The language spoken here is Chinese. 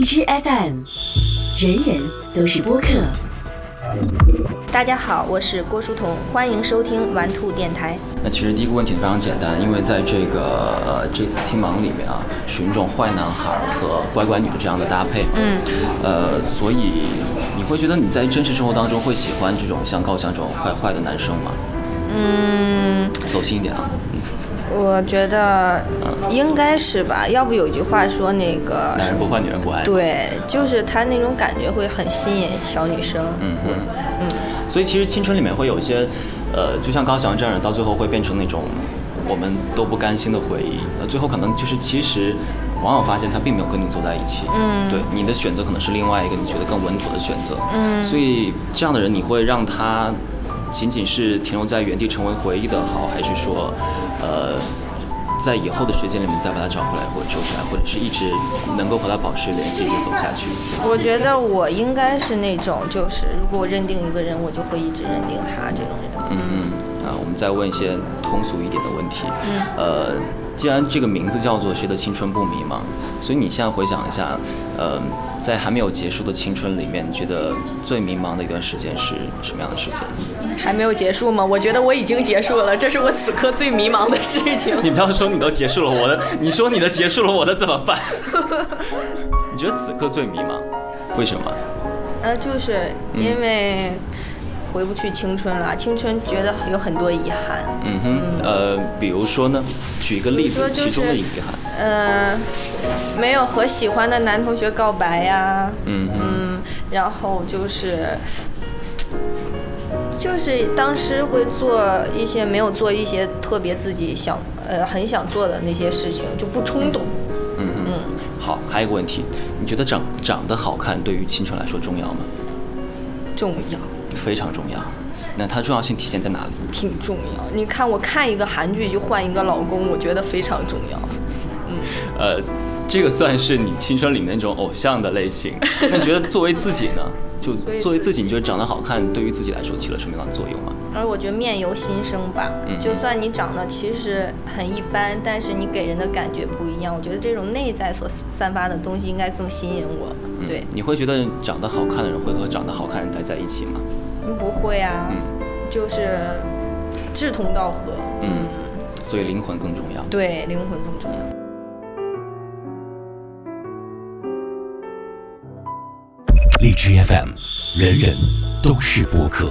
荔枝 FM，人人都是播客。大家好，我是郭书彤，欢迎收听玩兔电台。那其实第一个问题非常简单，因为在这个呃这次青芒里面啊，属于那种坏男孩和乖乖女的这样的搭配，嗯，呃，所以你会觉得你在真实生活当中会喜欢这种像高翔这种坏坏的男生吗？嗯，走心一点啊，嗯，我觉得应该是吧，要不有句话说那个男人不坏女人不爱，对，就是他那种感觉会很吸引小女生。嗯嗯。嗯，所以其实青春里面会有一些，呃，就像高翔这样的，到最后会变成那种我们都不甘心的回忆。呃，最后可能就是其实往往发现他并没有跟你走在一起。嗯对，你的选择可能是另外一个你觉得更稳妥的选择。嗯所以这样的人，你会让他仅仅是停留在原地成为回忆的好，还是说，呃？在以后的时间里面再把它找回来，或者收回来，或者是一直能够和他保持联系，一直走下去。我觉得我应该是那种，就是如果我认定一个人，我就会一直认定他这种人。嗯嗯啊，我们再问一些通俗一点的问题。嗯呃，既然这个名字叫做“谁的青春不迷茫”，所以你现在回想一下，呃，在还没有结束的青春里面，你觉得最迷茫的一段时间是什么样的时间？还没有结束吗？我觉得我已经结束了，这是我此刻最迷茫的事情。你不要说你都结束了，我的，你说你的结束了，我的怎么办？你觉得此刻最迷茫，为什么？呃，就是因为回不去青春了，青春觉得有很多遗憾。嗯哼，呃，比如说呢？举一个例子，其中的遗憾。呃，没有和喜欢的男同学告白呀。嗯，嗯，然后就是。就是当时会做一些没有做一些特别自己想呃很想做的那些事情，就不冲动。嗯哼。嗯，好，还有一个问题，你觉得长长得好看对于青春来说重要吗？重要，非常重要。那它重要性体现在哪里？挺重要。你看，我看一个韩剧就换一个老公，我觉得非常重要。嗯呃，这个算是你青春里面那种偶像的类型。那你觉得作为自己呢？就作为自己，你觉得长得好看对于自己来说起了什么样的作用吗？而我觉得面由心生吧，嗯就算你长得其实很一般，但是你给人的感觉不一样。我觉得这种内在所散发的东西应该更吸引我。嗯对，你会觉得长得好看的人会和长得好看的人待在一起吗？嗯不会啊，嗯就是志同道合。嗯，所以灵魂更重要。对，灵魂更重要。荔枝 FM，人人都是播客。